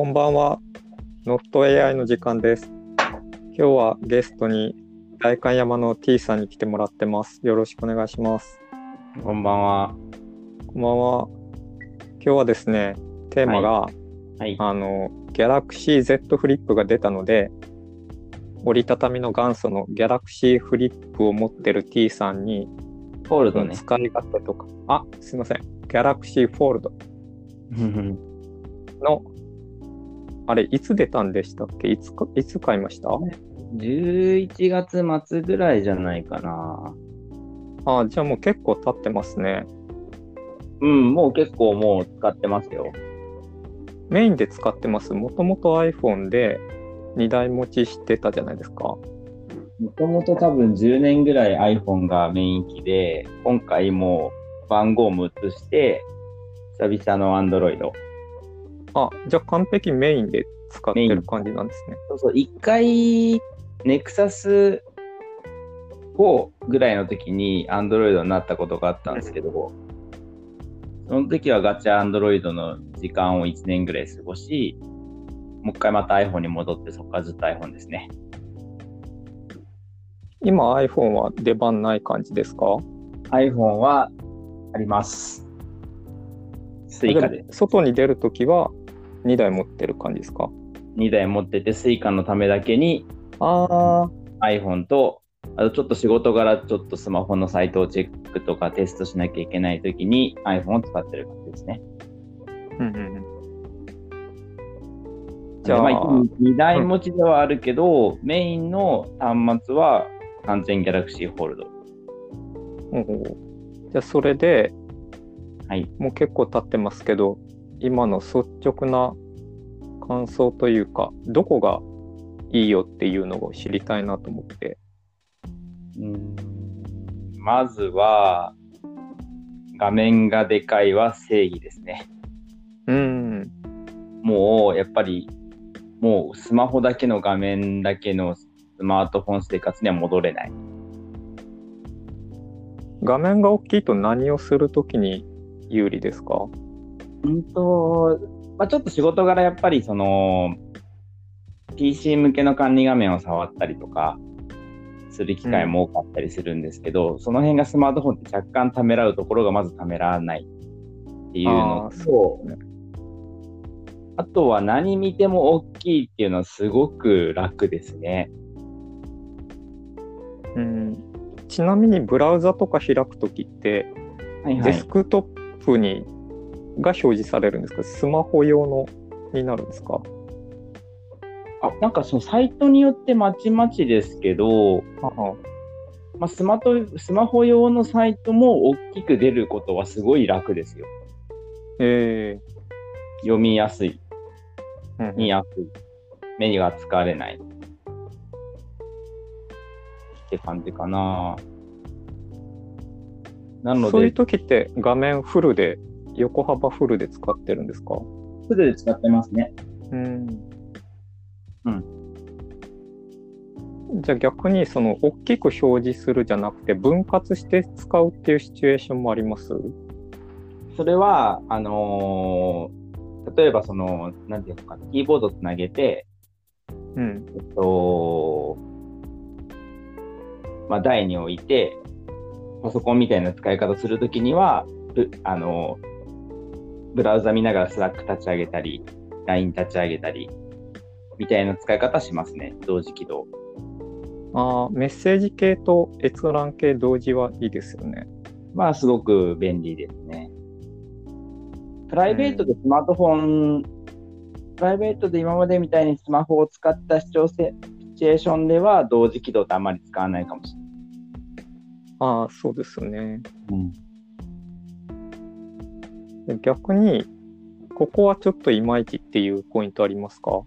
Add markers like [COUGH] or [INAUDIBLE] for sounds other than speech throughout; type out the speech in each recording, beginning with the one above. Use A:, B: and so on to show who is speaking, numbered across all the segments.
A: こんばんは。ノフト AI の時間です。今日はゲストに代官山の T さんに来てもらってます。よろしくお願いします。
B: こんばんは。
A: こんばんは。今日はですね、テーマが、
B: はい。
A: あの、Galaxy Z フリップが出たので、折りたたみの元祖の Galaxy フリップを持ってる T さんに、
B: フォールドね。
A: 使い勝手とか、あ、すいません。Galaxy Fold [LAUGHS] の、あれ、いつ出たんでしたっけ？いつか、いつ買いました
B: ？11月末ぐらいじゃないかな。
A: あ、じゃあもう結構経ってますね。
B: うん、もう結構もう使ってますよ。
A: メインで使ってます。もともと iPhone で2台持ちしてたじゃないですか。
B: もともと多分10年ぐらい iPhone がメイン機で、今回もう番号も移して、久々の Android。
A: あ、じゃあ完璧メインで使ってる感じなんですね。
B: そうそう、一回、Nexus 4ぐらいの時に Android になったことがあったんですけど、その時はガチャ Android の時間を1年ぐらい過ごし、もう一回また iPhone に戻って、そこからずっと iPhone ですね。
A: 今 iPhone は出番ない感じですか
B: ？iPhone はあります。 Suica で
A: 外に出るときは2台持ってる感じですか
B: ？2台持ってて、 Suica のためだけに
A: ああ、
B: iPhone と、あとちょっと仕事柄ちょっとスマホのサイトをチェックとかテストしなきゃいけないときに iPhone を使ってる感じですね。
A: うんうんうん。じ
B: じゃあ、まあ、2台持ちではあるけど、メインの端末は完全 Galaxy Fold。
A: おうじゃあそれで
B: はい。
A: もう結構経ってますけど、今の率直な感想というか、どこがいいよっていうのを知りたいなと思って。
B: うんまずは、画面がでかいは正義ですね。
A: うん。
B: もう、やっぱり、もうスマホだけの画面だけのスマートフォン生活には戻れない。
A: 画面が大きいと何をするときに有利ですか？
B: うんと、まあ、ちょっと仕事柄やっぱりその PC 向けの管理画面を触ったりとかする機会も多かったりするんですけど、その辺がスマートフォンって若干ためらうところがまずためらわないっていうのと、
A: ね
B: あとは何見ても大きいっていうのはすごく楽ですね。
A: うん。ちなみにブラウザとか開くときって、
B: はいはい
A: デス。クトップにが表示されるんですか？スマホ用のになるんですか？
B: あ、なんかそのサイトによってまちまちですけど、まあ、スマトスマホ用のサイトも大きく出ることはすごい楽ですよ。
A: え。
B: 読みやすい、見やすい、目が疲れない。って感じかな。なの
A: そういう
B: で、
A: 時って画面フルで、横幅フルで使ってるんですか？
B: フルで使ってますね。
A: うん。
B: うん。
A: じゃあ逆にその大きく表示するじゃなくて分割して使うっていうシチュエーションもあります？
B: それは、あのー例えばその、なんていうのかな、キーボードつなげて、
A: うん。
B: えっと、まあ、台に置いて、パソコンみたいな使い方するときには、ぶあの、ブラウザ見ながら Slack 立ち上げたり、LINE 立ち上げたり、みたいな使い方しますね。同時起動。
A: ああ、メッセージ系と閲覧系同時はいいですよね。
B: まあ、すごく便利ですね。プライベートでスマートフォン、プライベートで今までみたいにスマホを使った視聴せシチュエーションでは同時起動ってあんまり使わないかもしれない。
A: ああ、そうですよね。
B: うん
A: で逆に、ここはちょっといまいちっていうポイントありますか？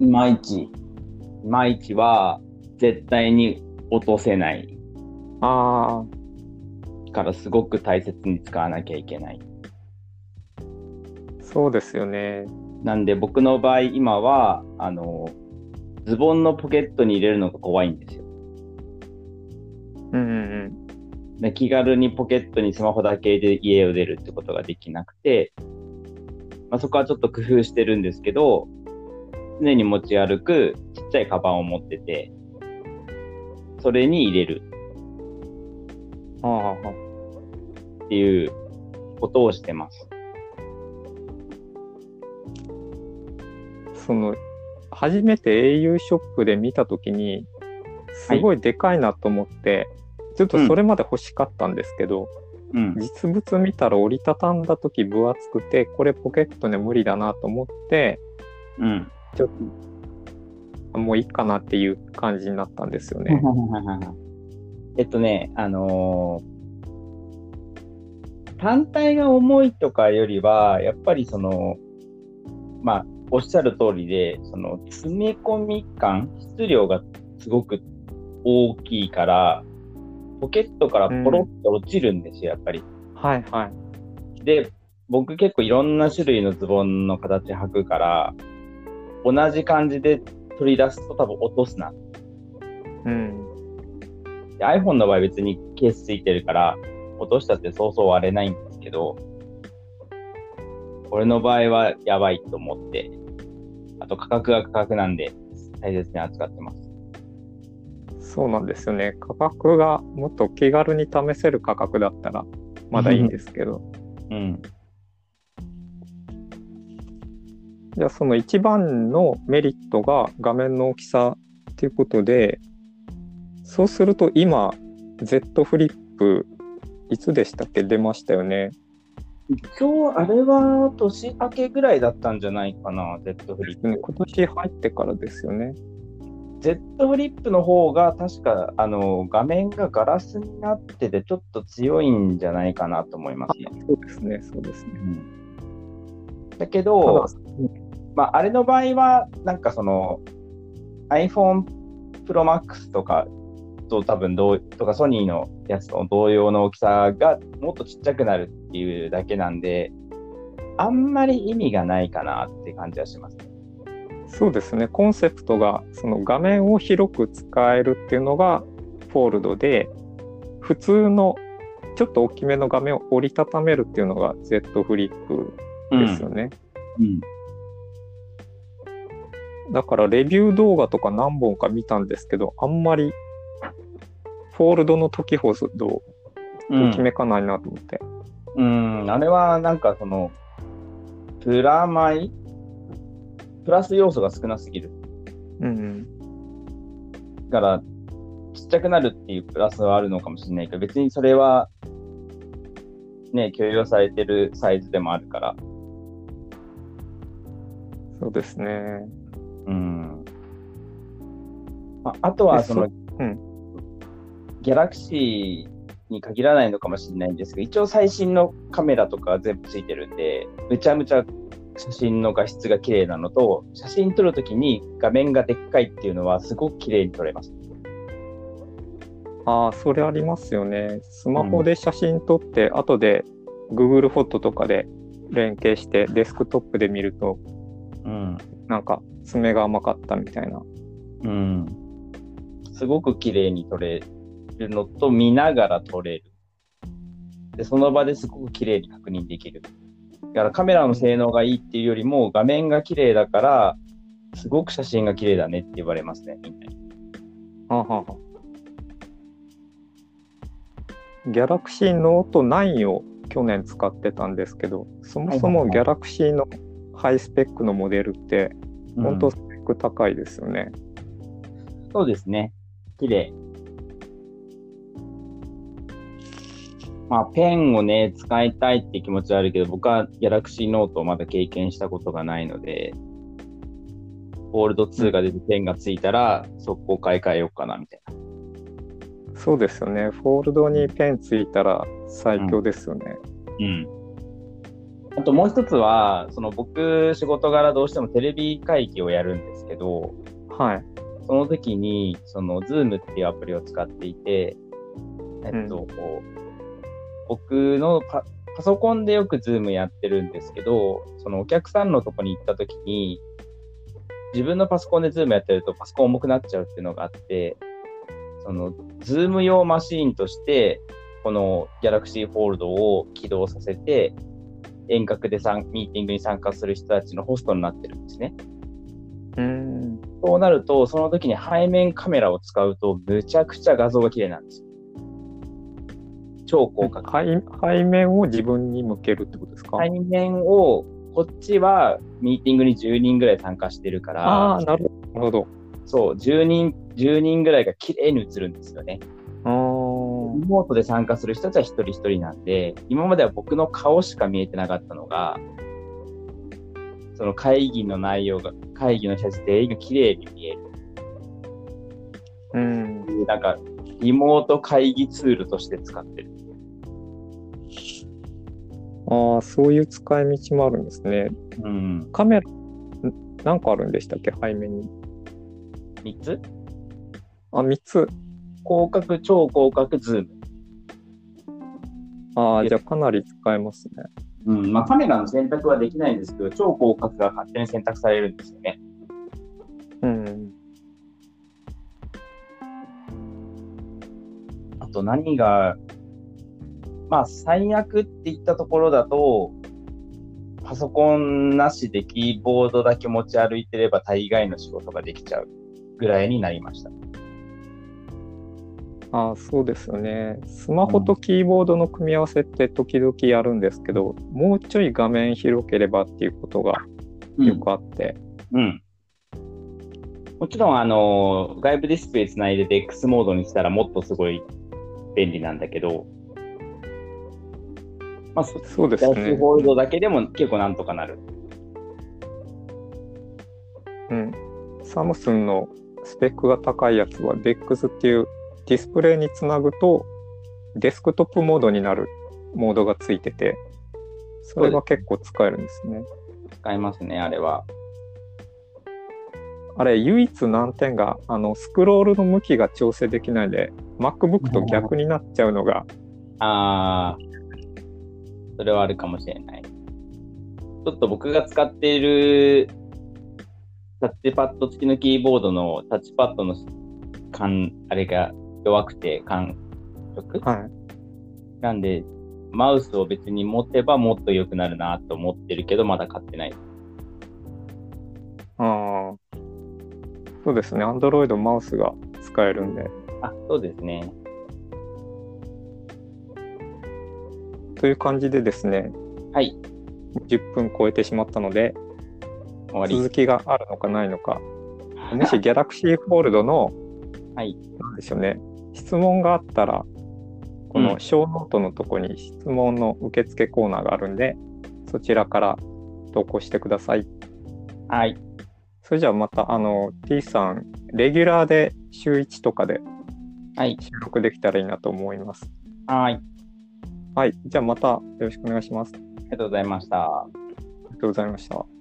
B: いまいち。いまいちは絶対に落とせない
A: ああ、
B: からすごく大切に使わなきゃいけない。
A: そうですよね。
B: なんで僕の場合今はあのズボンのポケットに入れるのが怖いんですよ。で気軽にポケットにスマホだけで家を出るってことができなくて、まあ、そこはちょっと工夫してるんですけど、常に持ち歩くちっちゃいカバンを持ってて、それに入れる
A: ああ、あ
B: っていうことをしてます。
A: その、初めて au ショップで見たときに、すごいでかいなと思って、ちょっとそれまで欲しかったんですけど、
B: うん。
A: 実物見たら折りたたんだとき分厚くて、これポケットで無理だなと思って、
B: うん。
A: ちょっと、もういいかなっていう感じになったんですよね。[LAUGHS]
B: えっとね、あのー単体が重いとかよりは、やっぱりその、まあ、おっしゃる通りで、その、詰め込み感、質量がすごく大きいから、ポケットからポロッと落ちるんですよ、やっぱり。
A: はいはい。
B: で、僕結構いろんな種類のズボンの形履くから、同じ感じで取り出すと多分落とすな。
A: うん。
B: で iPhone の場合別にケースついてるから、落としたってそうそう割れないんですけど、俺の場合はやばいと思って、あと価格が価格なんで大切に扱ってます。
A: そうなんですよね。価格がもっと気軽に試せる価格だったらまだいいんですけど。
B: うん。
A: じゃあその一番のメリットが画面の大きさっていうことで、そうすると今、Z フリップ、いつでしたっけ？出ましたよね。
B: 今日、あれは年明けぐらいだったんじゃないかな、Z フリップ。
A: 今年入ってからですよね。
B: Z フリップの方が確かあの画面がガラスになっててちょっと強いんじゃないかなと思いますね。
A: そうですね、そうですね。
B: だけ
A: ただ
B: ど、まあ、あれの場合はなんかその iPhone Pro Max とかと多分同とかソニーのやつと同様の大きさがもっとちっちゃくなるっていうだけなんであんまり意味がないかなって感じはします。
A: そうですね、コンセプトがその画面を広く使えるっていうのがフォールドで、普通のちょっと大きめの画面を折りたためるっていうのが Z フリップですよね。
B: うん。
A: だからレビュー動画とか何本か見たんですけど、あんまりフォールドの時ほどと
B: うん
A: きめかないなと思って。
B: うん、あれはなんかその、プラマイプラス要素が少なすぎる。
A: うん、
B: だから、ちっちゃくなるっていうプラスはあるのかもしれないけど、別にそれは、ね、許容されてるサイズでもあるから。
A: そうですね。
B: うん。ああとは、
A: で
B: その、
A: そうん
B: ギャラクシーに限らないのかもしれないんですけど、一応最新のカメラとか全部ついてるんで、めちゃめちゃ写真の画質が綺麗なのと、写真撮るときに画面がでっかいっていうのはすごく綺麗に撮れます。
A: ああ、それありますよね。スマホで写真撮って、後で Google フォトとかで連携してデスクトップで見ると、
B: うん。
A: なんか爪が甘かったみたいな。
B: うん。すごく綺麗に撮れるのと、見ながら撮れる。で、その場ですごく綺麗に確認できる。だからカメラの性能がいいっていうよりも、画面が綺麗だから、すごく写真が綺麗だねって言われますね、みんなに。
A: はあはギャラクシーノート9を去年使ってたんですけど、そもそもギャラクシーのハイスペックのモデルって、本当スペック高いですよね。
B: そうですね。綺麗。まあ、ペンをね、使いたいって気持ちはあるけど、僕は Galaxy Note をまだ経験したことがないので、フォールド2が出てペンがついたら、速攻買い替えようかな、みたいな。
A: そうですよね。フォールドにペンついたら最強ですよね。
B: うん。あともう一つは、その僕、仕事柄どうしてもテレビ会議をやるんですけど、
A: はい。
B: その時に、その Zoom っていうアプリを使っていて、えっと、僕のパパソコンでよく Zoom やってるんですけど、そのお客さんのとこに行った時に、自分のパソコンで Zoom やってるとパソコン重くなっちゃうっていうのがあって、その Zoom 用マシーンとして、この Galaxy Fold を起動させて、遠隔でさんミーティングに参加する人たちのホストになってるんですね。
A: うん。
B: そうなると、その時に背面カメラを使うと、むちゃくちゃ画像が綺麗なんですよ。超広角。
A: 背背面を自分に向けるってことですか、
B: 背面を、こっちはミーティングに10人ぐらい参加してるから、
A: ああ、なるほど。
B: そう、10人、10人ぐらいが綺麗に映るんですよね。リモートで参加する人たちは一人一人なんで、今までは僕の顔しか見えてなかったのが、その会議の内容が、会議の人たち全員が綺麗に見える。
A: うん。
B: なんか、リモート会議ツールとして使ってる。
A: ああ、そういう使い道もあるんですね。
B: うん。
A: カメラ、んなんかあるんでしたっけ？背面に。
B: 3つ？
A: あ、3つ。
B: 広角、超広角、ズーム。
A: ああ、じゃあかなり使えますね。
B: うん。まあカメラの選択はできないんですけど、超広角が勝手に選択されるんですよね。
A: うん。
B: あと何が、まあ最悪って言ったところだと、パソコンなしでキーボードだけ持ち歩いてれば大概の仕事ができちゃうぐらいになりました。
A: ああ、そうですよね。スマホとキーボードの組み合わせって時々やるんですけど、もうちょい画面広ければっていうことがよくあって。
B: うん。もちろん、あの、外部ディスプレイつないで DX モードにしたらもっとすごい便利なんだけど、まあ、そ
A: そうです
B: ダッシュ
A: ね。
B: ホールドだけでも結構なんとかなる。
A: うん。サムスンのスペックが高いやつは DEX っていうディスプレイにつなぐとデスクトップモードになるモードがついてて、それが結構使えるんですね。
B: 使えますね、あれは。
A: あれ、唯一難点が、あの、スクロールの向きが調整できないで、MacBook と逆になっちゃうのが、
B: あー、それはあるかもしれない。ちょっと僕が使っているタッチパッド付きのキーボードのタッチパッドの感、あれが弱くて感触
A: はい。
B: なんで、マウスを別に持てばもっと良くなるなと思ってるけど、まだ買ってない。
A: ああ。そうですね。Android マウスが使えるんで。
B: あ、そうですね。
A: という感じでですね、
B: はい、
A: 10分超えてしまったので、
B: 終わり。
A: 続きがあるのかないのか、[LAUGHS] もし Galaxy Fold の、
B: はい、
A: なんでしょうね、質問があったら、この show note のとこに質問の受付コーナーがあるんで、そちらから投稿してください。
B: はい、
A: それじゃあまた、あの、T さん、レギュラーで週1とかで
B: はい、
A: 収録できたらいいなと思います。
B: はい。
A: はい。じゃあまたよろしくお願いします。あ
B: ありがとうございました。
A: りがとうございました。